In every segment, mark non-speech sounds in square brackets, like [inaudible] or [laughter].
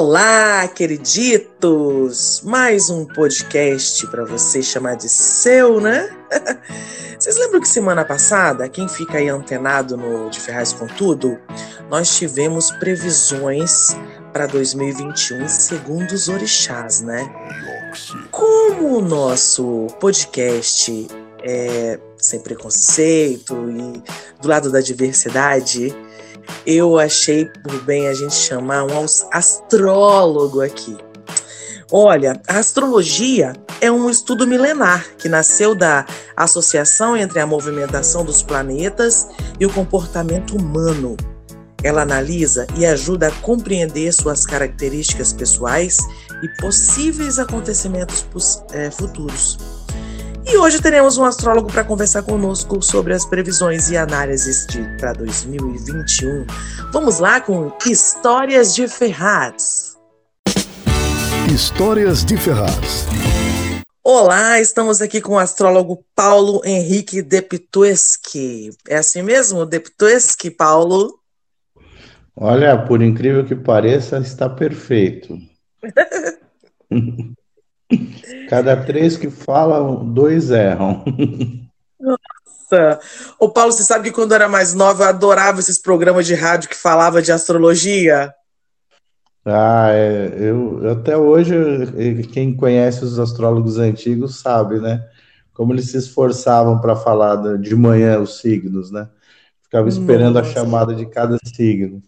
Olá, queriditos! Mais um podcast para você chamar de seu, né? [laughs] Vocês lembram que semana passada, quem fica aí antenado no De Ferraz com Tudo, nós tivemos previsões para 2021 segundo os orixás, né? Como o nosso podcast é sem preconceito e do lado da diversidade, eu achei por bem a gente chamar um astrólogo aqui. Olha, a astrologia é um estudo milenar que nasceu da associação entre a movimentação dos planetas e o comportamento humano. Ela analisa e ajuda a compreender suas características pessoais e possíveis acontecimentos é, futuros. E hoje teremos um astrólogo para conversar conosco sobre as previsões e análises para 2021. Vamos lá com Histórias de Ferraz. Histórias de Ferraz. Olá, estamos aqui com o astrólogo Paulo Henrique Deptueschi. É assim mesmo, Deptueschi, Paulo? Olha, por incrível que pareça, está perfeito. [laughs] Cada três que falam, dois erram. Nossa! O Paulo, você sabe que quando eu era mais nova, eu adorava esses programas de rádio que falava de astrologia? Ah, é, eu até hoje, quem conhece os astrólogos antigos sabe, né? Como eles se esforçavam para falar de manhã os signos, né? Ficava esperando Nossa. a chamada de cada signo.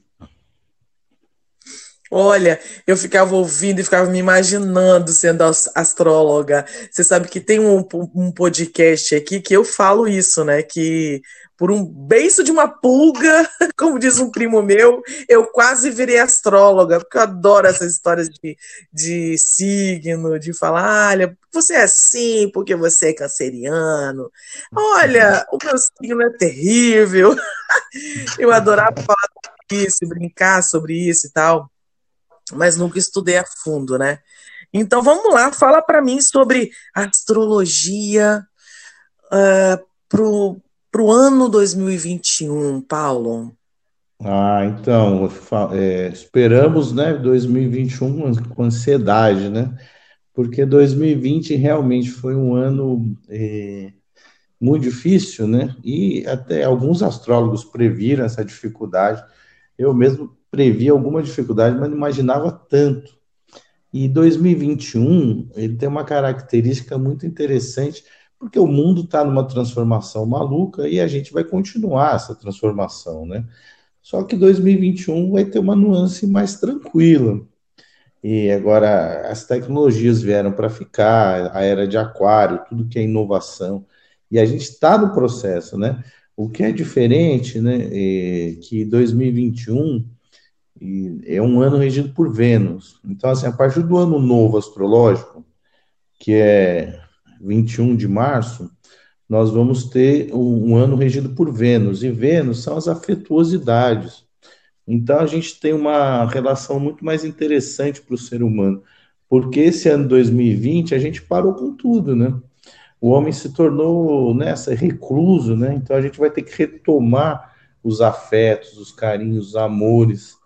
Olha, eu ficava ouvindo e ficava me imaginando sendo astróloga. Você sabe que tem um, um podcast aqui que eu falo isso, né? Que por um beijo de uma pulga, [laughs] como diz um primo meu, eu quase virei astróloga, porque eu adoro essas histórias de, de signo, de falar, olha, você é assim porque você é canceriano. Olha, o meu signo é terrível. [laughs] Eu adorava falar sobre isso, brincar sobre isso e tal mas nunca estudei a fundo, né? Então vamos lá, fala para mim sobre astrologia uh, pro, pro ano 2021, Paulo. Ah, então, é, esperamos, né, 2021 com ansiedade, né? Porque 2020 realmente foi um ano é, muito difícil, né? E até alguns astrólogos previram essa dificuldade. Eu mesmo previa alguma dificuldade, mas não imaginava tanto. E 2021 ele tem uma característica muito interessante, porque o mundo está numa transformação maluca e a gente vai continuar essa transformação, né? Só que 2021 vai ter uma nuance mais tranquila. E agora as tecnologias vieram para ficar, a era de aquário, tudo que é inovação. E a gente está no processo, né? O que é diferente, né? É que 2021 e é um ano regido por Vênus. Então, assim, a partir do ano novo astrológico, que é 21 de março, nós vamos ter um, um ano regido por Vênus. E Vênus são as afetuosidades. Então, a gente tem uma relação muito mais interessante para o ser humano. Porque esse ano 2020 a gente parou com tudo, né? O homem se tornou nessa né, recluso, né? Então a gente vai ter que retomar os afetos, os carinhos, os amores,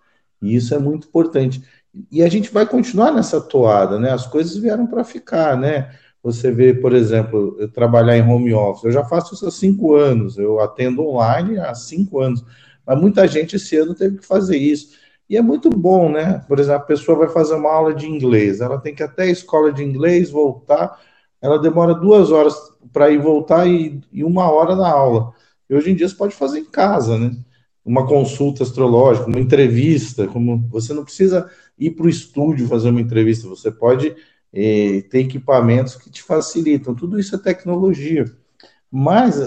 e isso é muito importante. E a gente vai continuar nessa toada, né? As coisas vieram para ficar, né? Você vê, por exemplo, eu trabalhar em home office, eu já faço isso há cinco anos, eu atendo online há cinco anos, mas muita gente esse ano teve que fazer isso. E é muito bom, né? Por exemplo, a pessoa vai fazer uma aula de inglês, ela tem que ir até a escola de inglês, voltar, ela demora duas horas para ir voltar e, e uma hora na aula. E hoje em dia você pode fazer em casa, né? Uma consulta astrológica, uma entrevista, como você não precisa ir para o estúdio fazer uma entrevista, você pode eh, ter equipamentos que te facilitam. Tudo isso é tecnologia. Mas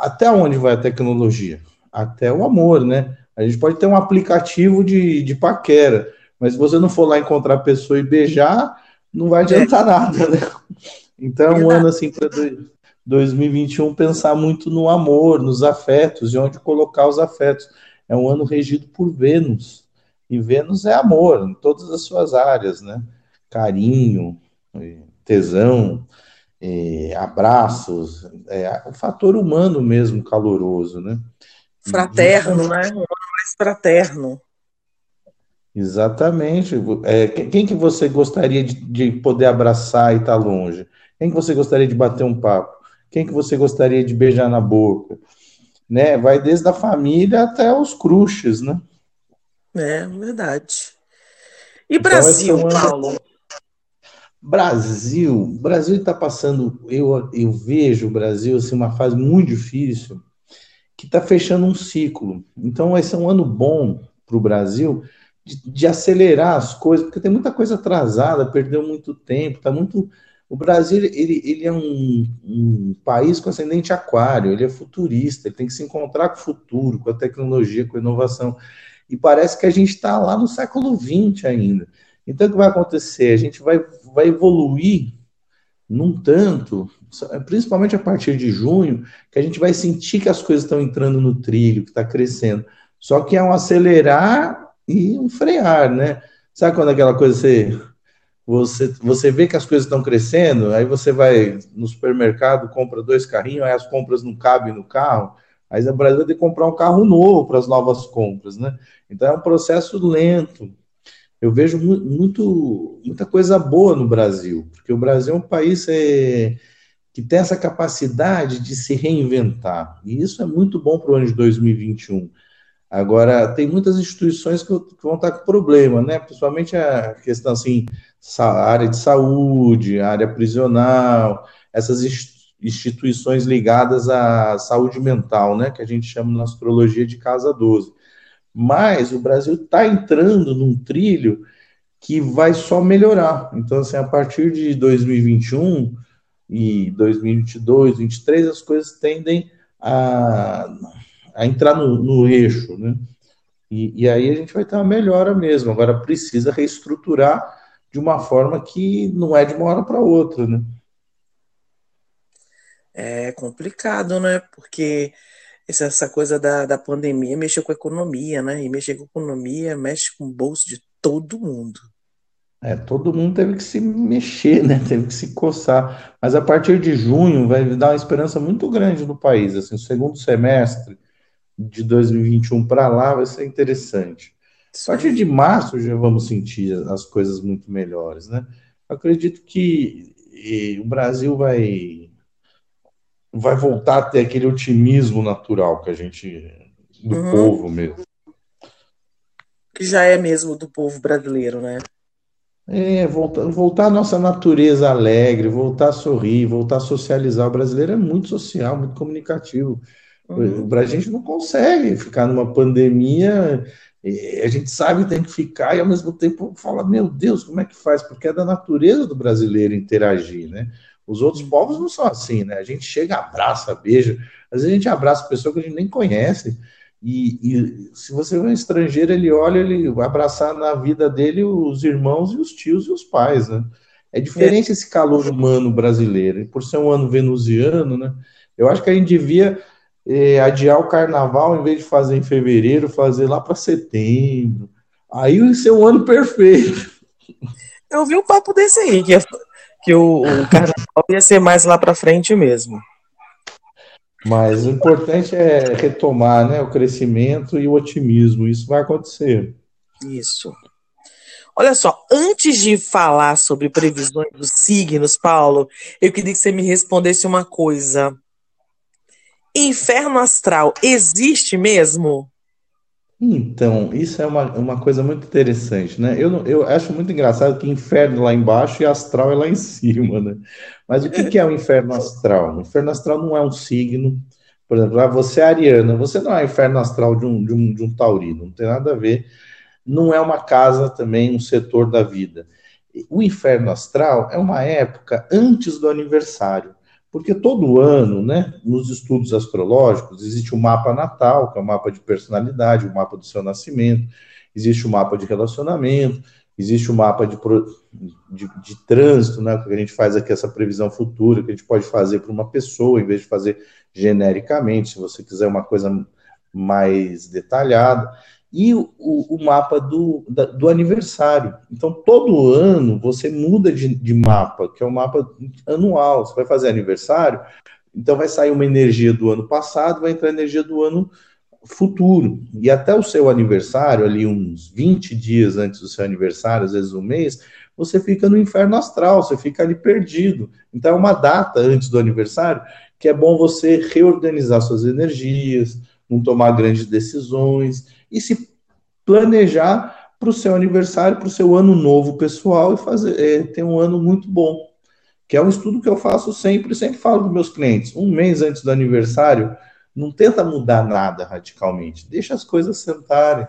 até onde vai a tecnologia? Até o amor, né? A gente pode ter um aplicativo de, de paquera, Mas se você não for lá encontrar a pessoa e beijar, não vai adiantar é. nada, né? Então é um ano assim para 2021 pensar muito no amor, nos afetos, e onde colocar os afetos. É um ano regido por Vênus. E Vênus é amor em todas as suas áreas, né? Carinho, tesão, é, abraços, é, o fator humano mesmo caloroso, né? Fraterno, né? Um ano mais fraterno. Exatamente. É, quem que você gostaria de, de poder abraçar e estar tá longe? Quem que você gostaria de bater um papo? Quem que você gostaria de beijar na boca? Né? Vai desde a família até os cruches, né? É, verdade. E então, Brasil, então, Paulo? Brasil, Brasil está passando, eu, eu vejo o Brasil assim, uma fase muito difícil, que está fechando um ciclo. Então vai ser um ano bom para o Brasil de, de, acelerar as coisas, porque tem muita coisa atrasada, perdeu muito tempo, está muito. O Brasil ele, ele é um, um, país com ascendente aquário, ele é futurista, ele tem que se encontrar com o futuro, com a tecnologia, com a inovação. E parece que a gente está lá no século XX ainda. Então, o que vai acontecer? A gente vai, vai evoluir num tanto, principalmente a partir de junho, que a gente vai sentir que as coisas estão entrando no trilho, que está crescendo. Só que é um acelerar e um frear, né? Sabe quando aquela coisa você, você, você vê que as coisas estão crescendo, aí você vai no supermercado, compra dois carrinhos, aí as compras não cabem no carro, aí o Brasil vai ter que comprar um carro novo para as novas compras, né? Então é um processo lento. Eu vejo muito, muita coisa boa no Brasil, porque o Brasil é um país é, que tem essa capacidade de se reinventar, e isso é muito bom para o ano de 2021. Agora, tem muitas instituições que, vão estar com problema, né? Principalmente a questão, assim, área de saúde, área prisional, essas instituições ligadas à saúde mental, né? Que a gente chama na astrologia de casa 12. Mas o Brasil está entrando num trilho que vai só melhorar. Então, assim, a partir de 2021 e 2022, 2023, as coisas tendem a a entrar no, no eixo, né? E, e, aí a gente vai ter uma melhora mesmo. Agora precisa reestruturar de uma forma que não é de uma hora para outra, né? É complicado, né? Porque essa coisa da, da pandemia mexeu com a economia, né? E mexer com a economia mexe com o bolso de todo mundo. É, todo mundo teve que se mexer, né? [laughs] Teve que se coçar. Mas a partir de junho vai dar uma esperança muito grande no país. Assim, o segundo semestre de 2021 para lá vai ser interessante. A partir de março já vamos sentir as coisas muito melhores, né? acredito que o Brasil vai vai voltar a ter aquele otimismo natural que a gente do uhum. povo mesmo. Que já é mesmo do povo brasileiro, né? É, voltar, voltar à nossa natureza alegre, voltar a sorrir, voltar a socializar. O brasileiro é muito social, muito comunicativo. Uhum. A gente não consegue ficar numa pandemia, a gente sabe que tem que ficar e ao mesmo tempo fala, meu Deus, como é que faz? Porque é da natureza do brasileiro interagir, né? Os outros uhum. povos não são assim, né? A gente chega, abraça, beija, às vezes a gente abraça pessoa que a gente nem conhece. E, e, se você é um estrangeiro, ele olha, ele vai abraçar na vida dele os irmãos e os tios e os pais, né? É diferente é. esse calor humano brasileiro. E por ser um ano venusiano, né? Eu acho que a gente devia é, adiar o carnaval, em vez de fazer em fevereiro, fazer lá para setembro. Aí ia ser um ano perfeito. Eu vi um papo desse aí, que, que o, o carnaval ia ser mais lá para frente mesmo. Mas o importante é retomar né, o crescimento e o otimismo. Isso vai acontecer. Isso. Olha só, antes de falar sobre previsões dos signos, Paulo, eu queria que você me respondesse uma coisa. Inferno astral existe mesmo? Então, isso é uma, uma coisa muito interessante, né? Eu, eu acho muito engraçado que inferno lá embaixo e astral é lá em [laughs] cima, né? Mas o que, que é o inferno astral? O inferno astral não é um signo. Por exemplo, ah, você é ariana, você não é inferno astral de um, de, um, de um taurino, não tem nada a ver. Não é uma casa também, um setor da vida. O inferno astral é uma época antes do aniversário. Porque todo ano, né, nos estudos astrológicos, existe o mapa natal, que é o mapa de personalidade, o mapa do seu nascimento, existe o mapa de relacionamento, existe o mapa de, de, de, trânsito, né, que a gente faz aqui essa previsão futura, que a gente pode fazer para uma pessoa, em vez de fazer genericamente, se você quiser uma coisa mais detalhada, e o, o mapa do, da, do aniversário. Então, todo ano você muda de, de mapa, que é um mapa anual, você vai fazer aniversário, então vai sair uma energia do ano passado, vai entrar energia do ano futuro. E até o seu aniversário, ali uns 20 dias antes do seu aniversário, às vezes um mês, você fica no inferno astral, você fica ali perdido. Então é uma data antes do aniversário que é bom você reorganizar suas energias, não tomar grandes decisões e se planejar para o seu aniversário, para o seu ano novo pessoal e fazer é, ter um ano muito bom. Que é um estudo que eu faço sempre, sempre falo para meus clientes. Um mês antes do aniversário, não tenta mudar nada radicalmente, deixa as coisas sentarem.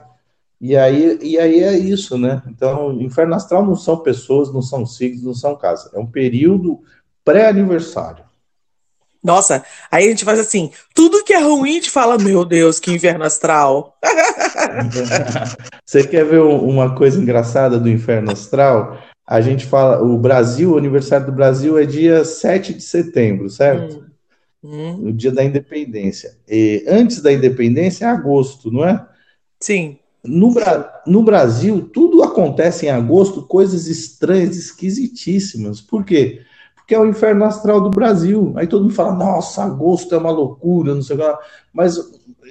E aí, e aí é isso, né? Então, inferno astral não são pessoas, não são signos, não são casas. É um período pré-aniversário. Nossa, aí a gente faz assim, tudo que é ruim, a gente fala, meu Deus, que inferno astral. [laughs] Você quer ver uma coisa engraçada do inferno astral? A gente fala, o Brasil, o aniversário do Brasil é dia 7 de setembro, certo? Hum. Hum. dia da independência. E antes da independência é agosto, não é? Sim. No, Bra no Brasil, tudo acontece em agosto, coisas estranhas, esquisitíssimas. Por quê? Porque é o inferno astral do Brasil. Aí todo mundo fala, nossa, agosto é uma loucura, não sei o que lá. Mas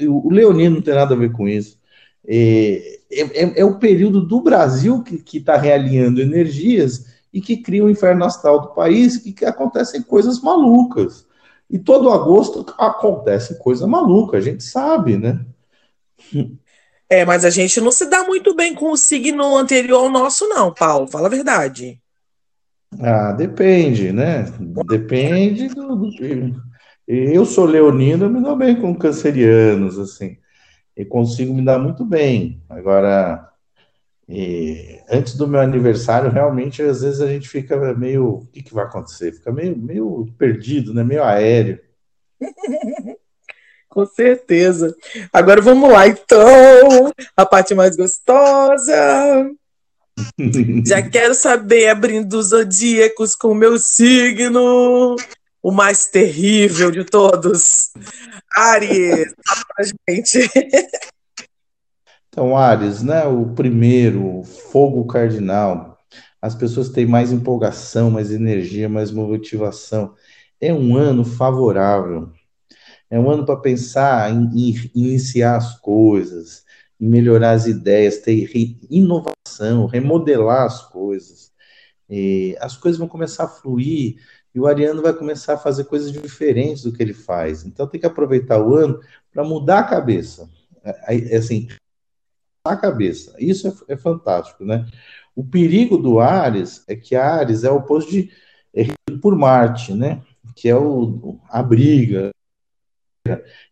o Leonino não tem nada a ver com isso. É, é, é o período do Brasil que está realinhando energias e que cria o inferno astral do país, que, que acontecem coisas malucas. E todo agosto acontece coisa maluca, a gente sabe, né? É, mas a gente não se dá muito bem com o signo anterior ao nosso, não, Paulo. Fala a verdade. Ah, depende, né? Depende do. do... Eu sou leonino, eu me dou bem com cancerianos, assim. E consigo me dar muito bem. Agora, e antes do meu aniversário, realmente, às vezes a gente fica meio. O que, que vai acontecer? Fica meio, meio perdido, né? meio aéreo. [laughs] Com certeza. Agora vamos lá, então. A parte mais gostosa. Já [laughs] quero saber, abrindo os zodíacos com o meu signo, o mais terrível de todos. Aries, fala pra gente. Então, Ares, né? O primeiro, fogo cardinal. As pessoas têm mais empolgação, mais energia, mais motivação. É um ano favorável. É um ano para pensar em, em, iniciar as coisas, melhorar as ideias, ter inovação, remodelar as coisas. E as coisas vão começar a fluir e o Ariano vai começar a fazer coisas diferentes do que ele faz. Então tem que aproveitar o ano para mudar a cabeça. É, assim, a cabeça. Isso é, é, fantástico, né? O perigo do Ares é que Ares é o oposto de é por Marte, né? Que é o, a briga.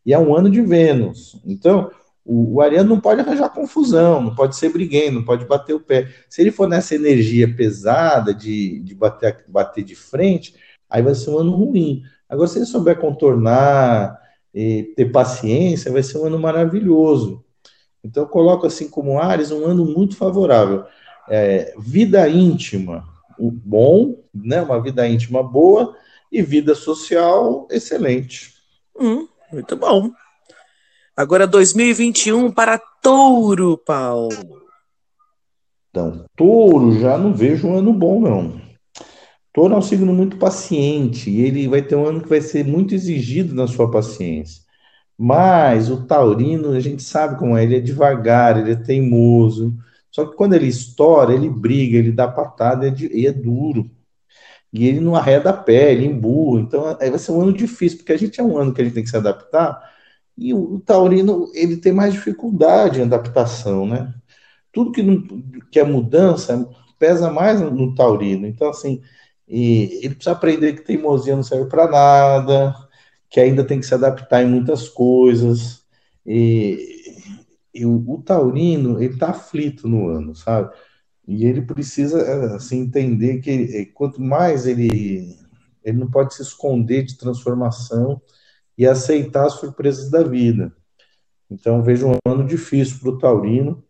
E é um ano de Vênus. Então, o, o Ariano não pode arranjar confusão, não pode ser briguento, não pode bater o pé. Se ele for nessa energia pesada de, de bater, bater de frente, aí vai ser um ano ruim. Agora, se ele souber contornar, e ter paciência, vai ser um ano maravilhoso. Então, eu coloco assim como Ares um ano muito favorável. É, vida íntima, o bom, né, uma vida íntima boa, e vida social excelente. Hum, muito bom. Agora 2021 para Touro, Paulo. Então, Touro, já não vejo um ano bom, não. Touro é um signo muito paciente, e ele vai ter um ano que vai ser muito exigido na sua paciência. Mas o taurino, a gente sabe como é, ele é devagar, ele é teimoso. Só que quando ele estoura, ele briga, ele dá patada e é duro. E ele não arreda a pé, ele emburra. Então, aí vai ser um ano difícil, porque a gente é um ano que a gente tem que se adaptar. E o, taurino, ele tem mais dificuldade em adaptação, né? Tudo que, não, que é mudança pesa mais no taurino. Então, assim, ele precisa aprender que teimosia não serve para nada, que ainda tem que se adaptar em muitas coisas. E, e o, o, taurino, ele está aflito no ano, sabe? E ele precisa assim, entender que eh, quanto mais ele, ele não pode se esconder de transformação e aceitar as surpresas da vida. Então, vejo um ano difícil para o taurino,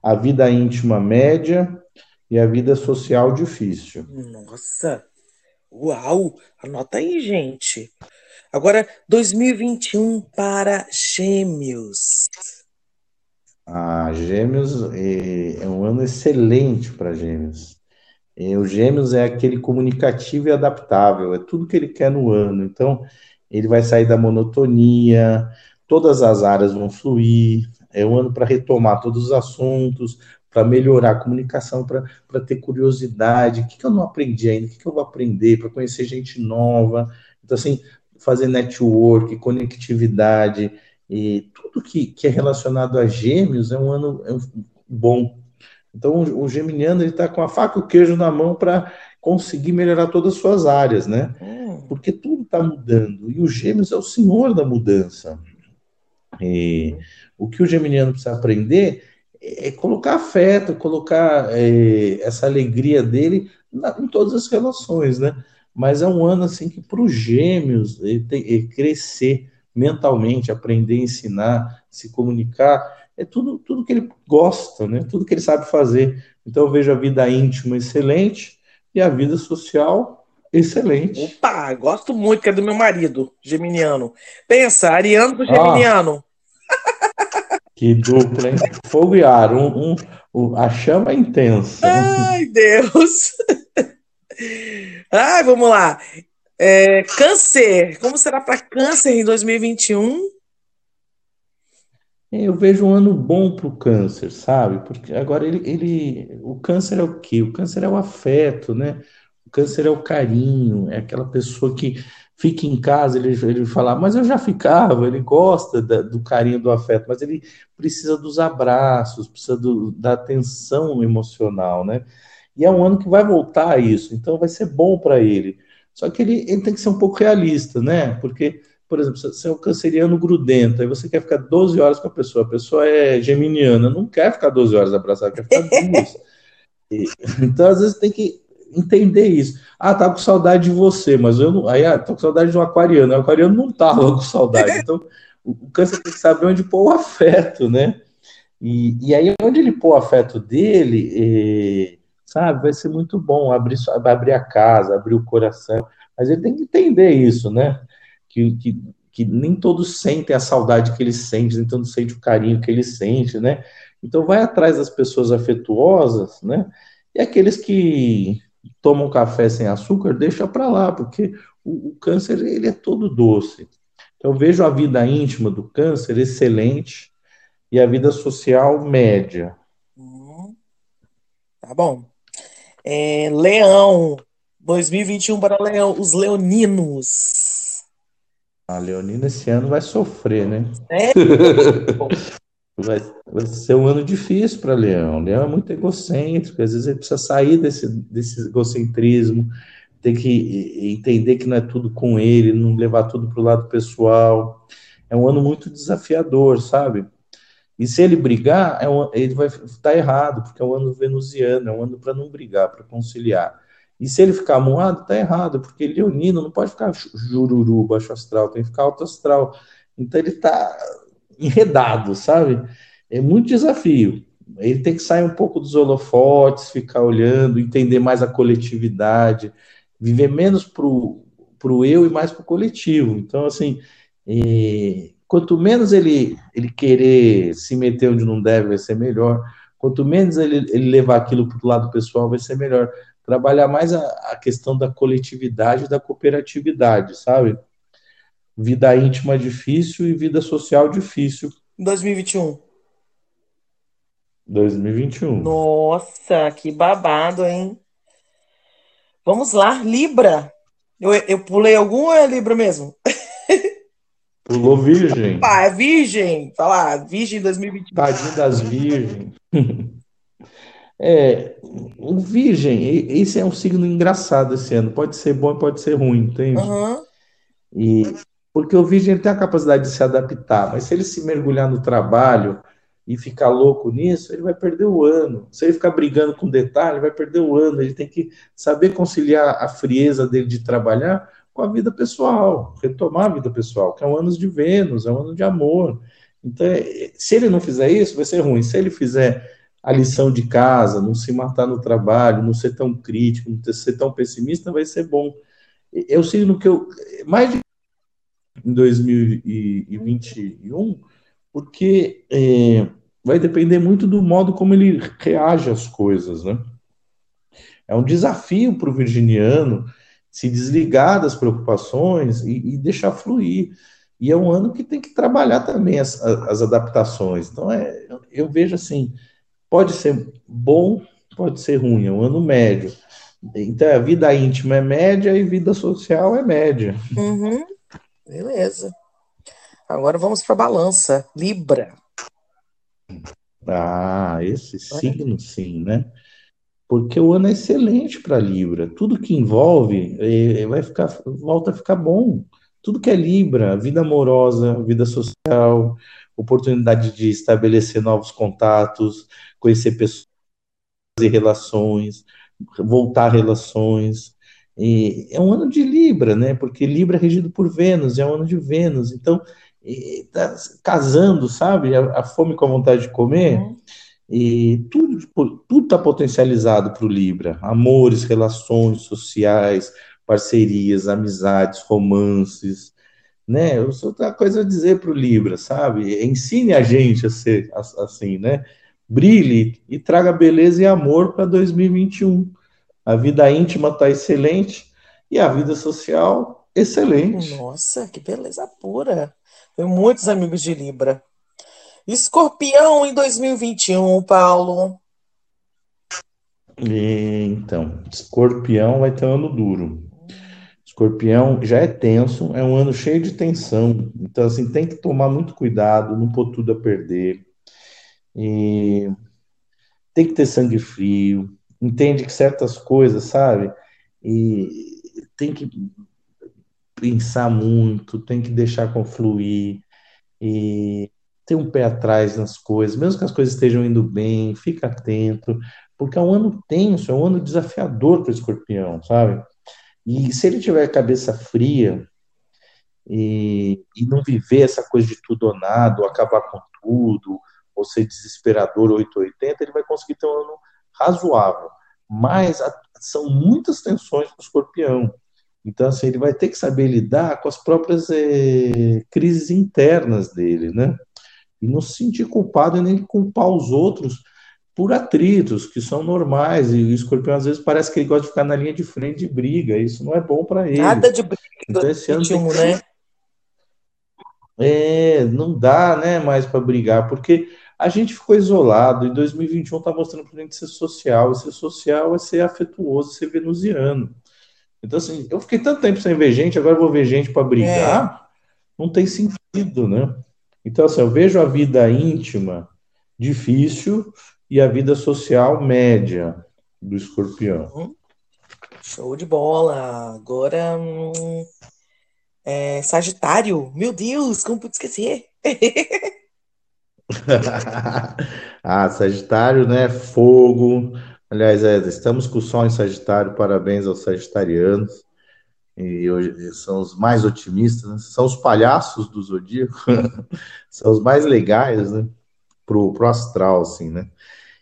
a vida íntima média e a vida social difícil. Nossa! Uau! Anota aí, gente. Agora, 2021 para Gêmeos. Ah, Gêmeos é, é um ano excelente para Gêmeos. É, o Gêmeos é aquele comunicativo e adaptável, é tudo que ele quer no ano. Então, ele vai sair da monotonia, todas as áreas vão fluir. É um ano para retomar todos os assuntos, para melhorar a comunicação, para ter curiosidade. O que, que eu não aprendi ainda? O que, que eu vou aprender? Para conhecer gente nova. Então, assim, fazer network, conectividade, e tudo que, que é relacionado a gêmeos é um ano é um bom. Então, o, o geminiano está com a faca e o queijo na mão para conseguir melhorar todas as suas áreas, né? Porque tudo está mudando. E o gêmeos é o senhor da mudança. E o que o geminiano precisa aprender é colocar afeto, colocar é, essa alegria dele na, em todas as relações, né? Mas é um ano assim que para os gêmeos ele tem, ele crescer mentalmente, aprender ensinar, se comunicar, é tudo, tudo que ele gosta, né? Tudo que ele sabe fazer. Então eu vejo a vida íntima excelente e a vida social excelente. Opa, gosto muito que é do meu marido, geminiano. Pensa, ariano pro geminiano. Ah, [laughs] que dupla, hein? Fogo e ar, um, um, um, a chama é intensa. Ai, Deus. Ai, vamos lá. É, câncer, como será para câncer em 2021? Eu vejo um ano bom para o câncer, sabe? Porque agora ele, ele. O câncer é o quê? O câncer é o afeto, né? Câncer é o carinho, é aquela pessoa que fica em casa, ele, ele fala, mas eu já ficava, ele gosta da, do carinho, do afeto, mas ele precisa dos abraços, precisa do, da atenção emocional, né? E é um ano que vai voltar a isso, então vai ser bom para ele. Só que ele, ele tem que ser um pouco realista, né? Porque por exemplo, você é um canceriano grudento, aí você quer ficar 12 horas com a pessoa, a pessoa é geminiana, não quer ficar 12 horas abraçada, quer ficar [laughs] duas. E, então, às vezes, tem que entender isso. Ah, tá com saudade de você, mas eu não. Aí, ah, tô com saudade de um aquariano. O aquariano não tava com saudade. [laughs] Então, o, câncer tem que saber onde pôr o afeto, né? E, e aí, onde ele pôr o afeto dele, eh, sabe, vai ser muito bom abrir, abrir a casa, abrir o coração. Mas ele tem que entender isso, né? que, que, que nem todos sentem a saudade que ele sente, nem todos sentem o carinho que ele sente, né? Então vai atrás das pessoas afetuosas, né? E aqueles que tomam café sem açúcar, deixa para lá, porque o, o, câncer ele é todo doce. Então vejo a vida íntima do câncer excelente e a vida social média. Hum, tá bom. É, Leão, 2021 para Leão, os leoninos. A Leonina esse ano vai sofrer, né? É? [laughs] vai, vai ser um ano difícil para Leão. Leão é muito egocêntrico, às vezes ele precisa sair desse, desse egocentrismo, tem que entender que não é tudo com ele, não levar tudo para o lado pessoal. É um ano muito desafiador, sabe? E se ele brigar, é um, ele vai estar tá errado, porque é um ano venusiano, é um ano para não brigar, para conciliar. E se ele ficar moado, tá errado, porque leonino não pode ficar jururu, baixo astral, tem que ficar alto astral. Então ele tá enredado, sabe? É muito desafio. Ele tem que sair um pouco dos holofotes, ficar olhando, entender mais a coletividade, viver menos pro, pro eu e mais pro coletivo. Então, assim, é, quanto menos ele, ele querer se meter onde não deve, vai ser melhor. Quanto menos ele, ele levar aquilo para o lado pessoal, vai ser melhor trabalhar mais a, a questão da coletividade e da cooperatividade, sabe? Vida íntima difícil e vida social difícil. 2021. 2021. Nossa, que babado, hein? Vamos lá, Libra. Eu, eu pulei algum ou é Libra mesmo? [laughs] Pulou Virgem. Pá, é Virgem. Falar, Virgem 2021. Tadinho das Virgens. [laughs] É, o Virgem, esse é um signo engraçado esse ano. Pode ser bom e pode ser ruim, entende? Uhum. E, porque o Virgem tem a capacidade de se adaptar, mas se ele se mergulhar no trabalho e ficar louco nisso, ele vai perder o ano. Se ele ficar brigando com detalhe, vai perder o ano. Ele tem que saber conciliar a frieza dele de trabalhar com a vida pessoal, retomar a vida pessoal, que é um ano de Vênus, é um ano de amor. Então, é, se ele não fizer isso, vai ser ruim. Se ele fizer a lição de casa, não se matar no trabalho, não ser tão crítico, não ser tão pessimista, vai ser bom. É o signo que eu mais em 2021, porque é, vai depender muito do modo como ele reage às coisas, né? É um desafio para o virginiano se desligar das preocupações e, e, deixar fluir. E é um ano que tem que trabalhar também as, as adaptações. Então, é, eu vejo assim: pode ser bom, pode ser ruim, é um ano médio. Então, a vida íntima é média e vida social é média. Uhum. Beleza. Agora vamos para a balança. Libra. Ah, esse signo sim, né? Porque o ano é excelente para Libra. Tudo que envolve é, vai ficar, volta a ficar bom. Tudo que é Libra, vida amorosa, vida social, oportunidade de estabelecer novos contatos, conhecer pessoas e relações, voltar a relações. E é um ano de Libra, né? Porque Libra é regido por Vênus, é um ano de Vênus. Então, está casando, sabe? A, a, fome com a vontade de comer. Uhum. E tudo tudo está potencializado para o Libra. Amores, relações sociais, parcerias, amizades, romances, né? Eu sou outra coisa a dizer para o Libra, sabe? Ensine a gente a ser assim, né? Brilhe e traga beleza e amor para 2021. A vida íntima está excelente e a vida social excelente. Nossa, que beleza pura. Tenho muitos amigos de Libra. Escorpião em 2021, Paulo. Então, escorpião vai ter um ano duro. Escorpião já é tenso, é um ano cheio de tensão. Então, assim, tem que tomar muito cuidado, não pôr tudo a perder. E tem que ter sangue frio, entende que certas coisas, sabe? E tem que pensar muito, tem que deixar confluir e ter um pé atrás nas coisas, mesmo que as coisas estejam indo bem, fica atento, porque é um ano tenso, é um ano desafiador para o escorpião, sabe? E se ele tiver a cabeça fria e, e não viver essa coisa de tudo ou nada, ou acabar com tudo, ou ser desesperador 880, ele vai conseguir ter um ano razoável. Mas a, são muitas tensões para o escorpião. Então, assim, ele vai ter que saber lidar com as próprias eh, crises internas dele, né? E não se sentir culpado e nem culpar os outros por atritos que são normais. E o escorpião, às vezes, parece que ele gosta de ficar na linha de frente de briga. Isso não é bom para ele. Nada de briga. Então, esse ano tem... né? É, não dá, né, mais para brigar, porque a gente ficou isolado. E 2021 está mostrando para a gente ser social. E ser social é ser afetuoso, ser venusiano. Então, assim, eu fiquei tanto tempo sem ver gente, agora vou ver gente para brigar. É. Não tem sentido, né? Então, assim, eu vejo a vida íntima difícil e a vida social média do escorpião. Uhum. Show de bola. Agora, hum, é, Sagitário. Meu Deus, como pude esquecer? [laughs] [laughs] ah, Sagitário, né? Fogo. Aliás, é, estamos com o Sol em Sagitário. Parabéns aos sagitarianos. E hoje são os mais otimistas, né? são os palhaços do zodíaco, [laughs] são os mais legais, né? Pro, pro astral, assim, né?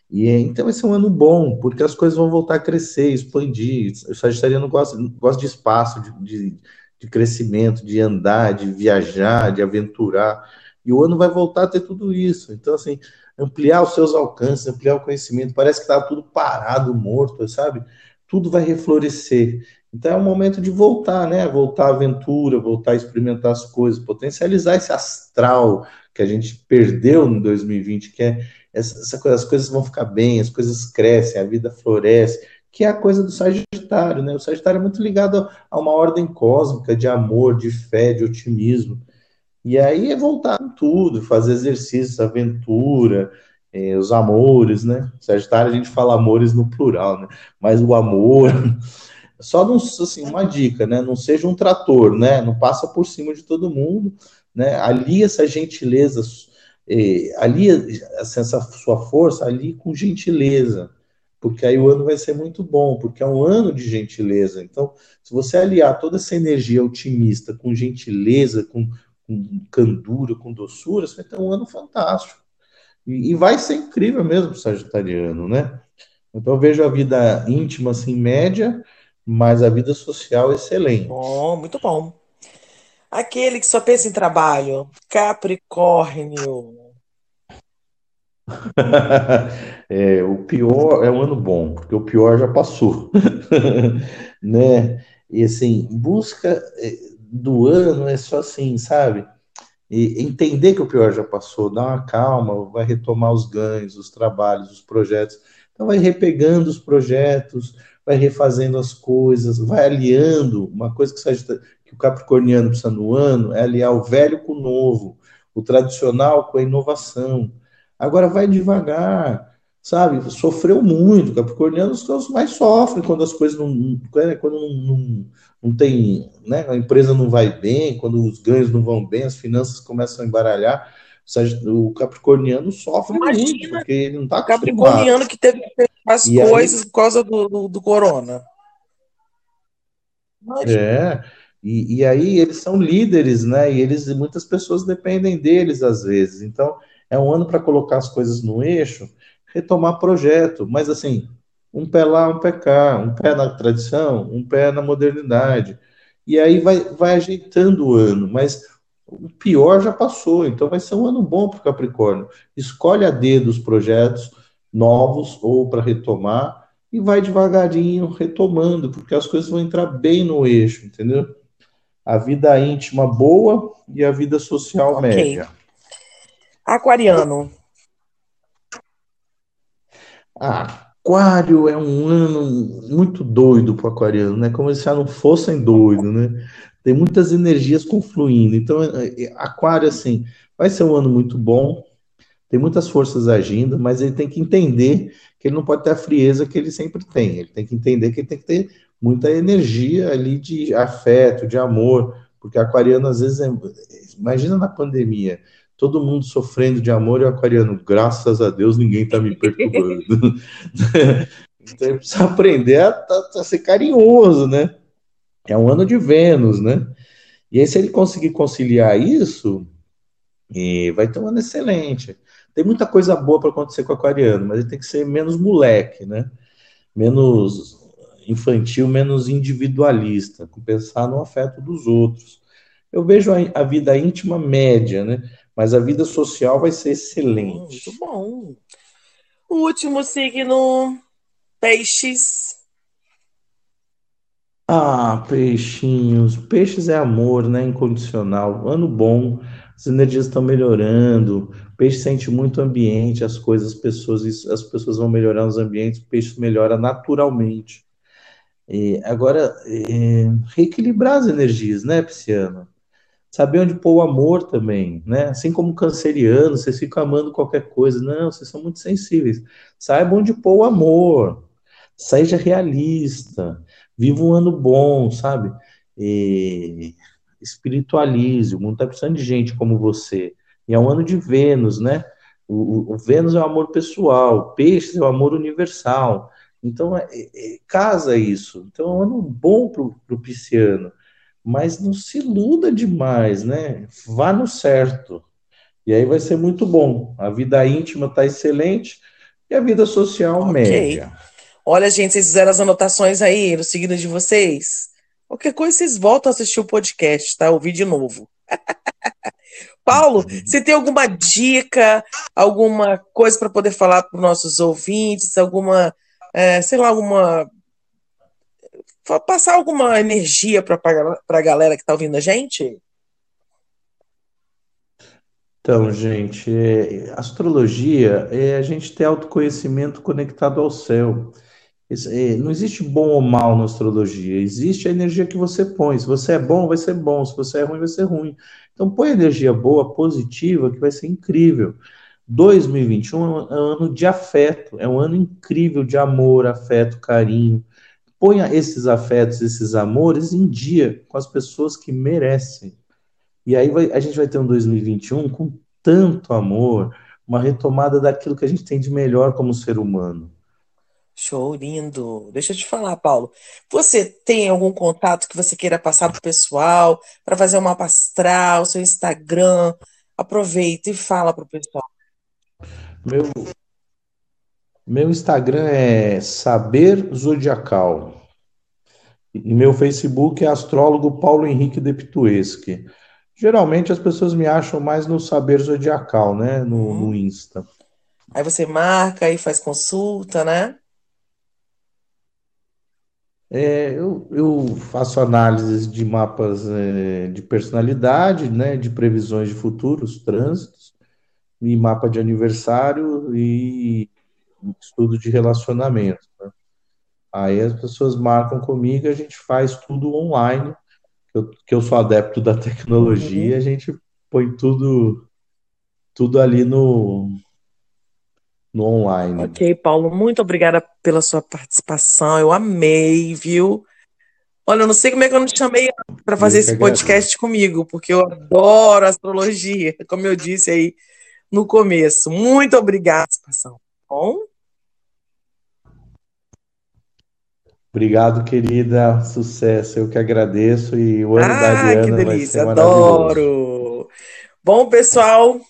E então vai ser um ano bom, porque as coisas vão voltar a crescer, expandir. O sagitariano gosta, gosta de espaço, de, de, de crescimento, de andar, de viajar, de aventurar. E o ano vai voltar a ter tudo isso. Então, assim, ampliar os seus alcances, ampliar o conhecimento. Parece que estava tudo parado, morto, sabe? Tudo vai reflorescer. Então é um momento de voltar, né? Voltar à aventura, voltar a experimentar as coisas, potencializar esse astral que a gente perdeu em 2020, que é essa, essa coisa, as coisas vão ficar bem, as coisas crescem, a vida floresce, que é a coisa do Sagitário, né? O Sagitário é muito ligado a uma ordem cósmica de amor, de fé, de otimismo. E aí é voltar com tudo, fazer exercícios, aventura, eh, os amores, né? Sagitário a gente fala amores no plural, né? Mas o amor. [laughs] Só não, assim, uma dica, né? Não seja um trator, né? Não passa por cima de todo mundo, né? Ali essa gentileza, eh, ali assim, essa sua força ali com gentileza, porque aí o ano vai ser muito bom, porque é um ano de gentileza. Então, se você aliar toda essa energia otimista com gentileza, com com candura, com doçura, você vai ter um ano fantástico. E, e vai ser incrível mesmo para o sagitariano, né? Então eu vejo a vida íntima assim média, mas a vida social excelente. Bom, muito bom. Aquele que só pensa em trabalho, Capricórnio. [laughs] é, o pior é um ano bom, porque o pior já passou, [laughs] né? E assim, busca é, do ano é só assim, sabe? E entender que o pior já passou, dar uma calma, vai retomar os ganhos, os trabalhos, os projetos. Então vai repegando os projetos, vai refazendo as coisas, vai aliando. Uma coisa que, que o capricorniano precisa no ano é aliar o velho com o novo, o tradicional com a inovação. Agora vai devagar, sabe? Sofreu muito. Capricorniano são os mais sofrem quando as coisas não. Né, quando não, não, não tem. Né? A empresa não vai bem, quando os ganhos não vão bem, as finanças começam a embaralhar. O capricorniano sofre Imagina, muito, porque ele não está acostumado. capricorniano que teve que fazer as coisas aí... por causa do, do, do corona. Imagina. É, e, e aí eles são líderes, né? E eles muitas pessoas dependem deles às vezes. Então, é um ano para colocar as coisas no eixo, retomar projeto, mas assim, um pé lá, um pé cá, um pé na tradição, um pé na modernidade. E aí vai, vai ajeitando o ano, mas o pior já passou, então vai ser um ano bom para o Capricórnio. Escolhe a dedo os projetos novos ou para retomar e vai devagarinho retomando, porque as coisas vão entrar bem no eixo, entendeu? A vida íntima boa e a vida social okay. média. Aquariano. Aquário é um ano muito doido para o aquariano, né? Como se já não fossem doidos, né? Tem muitas energias confluindo. Então, é, é, aquário, assim, vai ser um ano muito bom, tem muitas forças agindo, mas ele tem que entender que ele não pode ter a frieza que ele sempre tem. Ele tem que entender que ele tem que ter muita energia ali de afeto, de amor, porque aquariano às vezes é... imagina na pandemia, todo mundo sofrendo de amor e o aquariano, graças a Deus, ninguém está me perturbando. [laughs] então precisa aprender a, a, a, ser carinhoso, né? É um ano de Vênus, né? E aí, se ele conseguir conciliar isso, vai ter um ano excelente. Tem muita coisa boa para acontecer com o aquariano, mas ele tem que ser menos moleque, né? Menos infantil, menos individualista, pensar no afeto dos outros. Eu vejo a, a vida íntima média, né? Mas a vida social vai ser excelente. Muito bom. O último signo, peixes. Ah, peixinhos. Peixes é amor, né? Incondicional. Ano bom, as energias estão melhorando. O peixe sente muito ambiente, as coisas, as pessoas, as pessoas vão melhorar os ambientes, o peixe melhora naturalmente. E agora, é, reequilibrar as energias, né, Pisciano? Saber onde pôr o amor também, né? Assim como canceriano, vocês ficam amando qualquer coisa. Não, vocês são muito sensíveis. Saiba onde pôr o amor. Seja realista. Viva um ano bom, sabe? E espiritualize. O mundo está precisando de gente como você. E é um ano de Vênus, né? O, o Vênus é o amor pessoal, Peixes é o amor universal. Então, é, é, casa isso. Então, é um ano bom para o pisciano mas não se iluda demais, né? Vá no certo. E aí vai ser muito bom. A vida íntima está excelente e a vida social okay. média. Olha, gente, vocês fizeram as anotações aí no signo de vocês. Qualquer coisa, vocês voltam a assistir o podcast, tá? Ouvir de novo. [laughs] Paulo, uhum. você tem alguma dica, alguma coisa para poder falar para os nossos ouvintes, alguma, é, sei lá, alguma passar alguma energia para a galera que está ouvindo a gente? Então, gente, é, astrologia é a gente ter autoconhecimento conectado ao céu. É, não existe bom ou mal na astrologia, existe a energia que você põe. Se você é bom, vai ser bom, se você é ruim, vai ser ruim. Então, põe energia boa, positiva, que vai ser incrível. 2021 é um ano de afeto, é um ano incrível de amor, afeto, carinho ponha esses afetos, esses amores em dia com as pessoas que merecem. E aí vai, a gente vai ter um 2021 com tanto amor, uma retomada daquilo que a gente tem de melhor como ser humano. Show lindo. Deixa eu te falar, Paulo. Você tem algum contato que você queira passar para o pessoal, para fazer uma mapa astral, seu Instagram? Aproveita e fala para o pessoal. Meu, meu Instagram é Saber Zodiacal. E meu Facebook é astrólogo Paulo Henrique Deptueschi. Geralmente as pessoas me acham mais no Saber Zodiacal, né? No, Uhum. no Insta. Aí você marca e faz consulta, né? É, eu, eu faço análises de mapas é, de personalidade, né? De previsões de futuros, trânsitos, e mapa de aniversário e estudo de relacionamento. né? Aí as pessoas marcam comigo, a gente faz tudo online, que eu, que eu sou adepto da tecnologia, Uhum. a gente põe tudo, tudo ali no, no online. Ok, Paulo, muito obrigada pela sua participação. Eu amei, viu? Olha, eu não sei como é que eu não te chamei para fazer esse podcast comigo, porque eu adoro astrologia, [laughs] como eu disse aí no começo. Muito obrigada pela participação. tá Bom, Obrigado, querida. Sucesso. Eu que agradeço. E o ano da ah, que Ariana vai delícia, ser adoro. Bom, pessoal,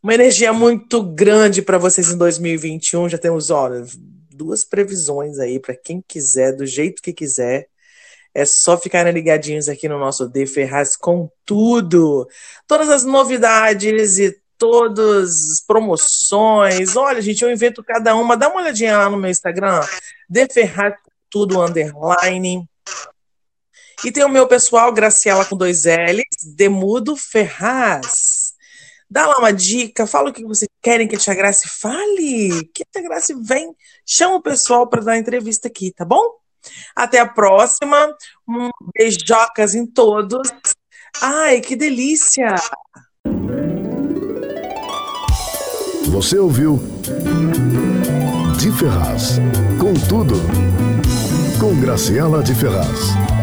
uma energia muito grande para vocês em 2021. Já temos, olha, duas previsões aí para quem quiser, do jeito que quiser. É só ficarem ligadinhos aqui no nosso De Ferraz com tudo. Todas as novidades e todas as promoções. Olha, gente, eu invento cada uma. Dá uma olhadinha lá no meu Instagram, De Ferraz tudo underline. E tem o meu pessoal, Graciela com dois L's, Demudo Ferraz. Dá lá uma dica, fala o que vocês querem que a Tia Grace fale. Que a Tia Grace vem, chama o pessoal para dar entrevista aqui, tá bom? Até a próxima. Um beijocas em todos. Ai, que delícia! Você ouviu De Ferraz. Com tudo. Com Graciela de Ferraz.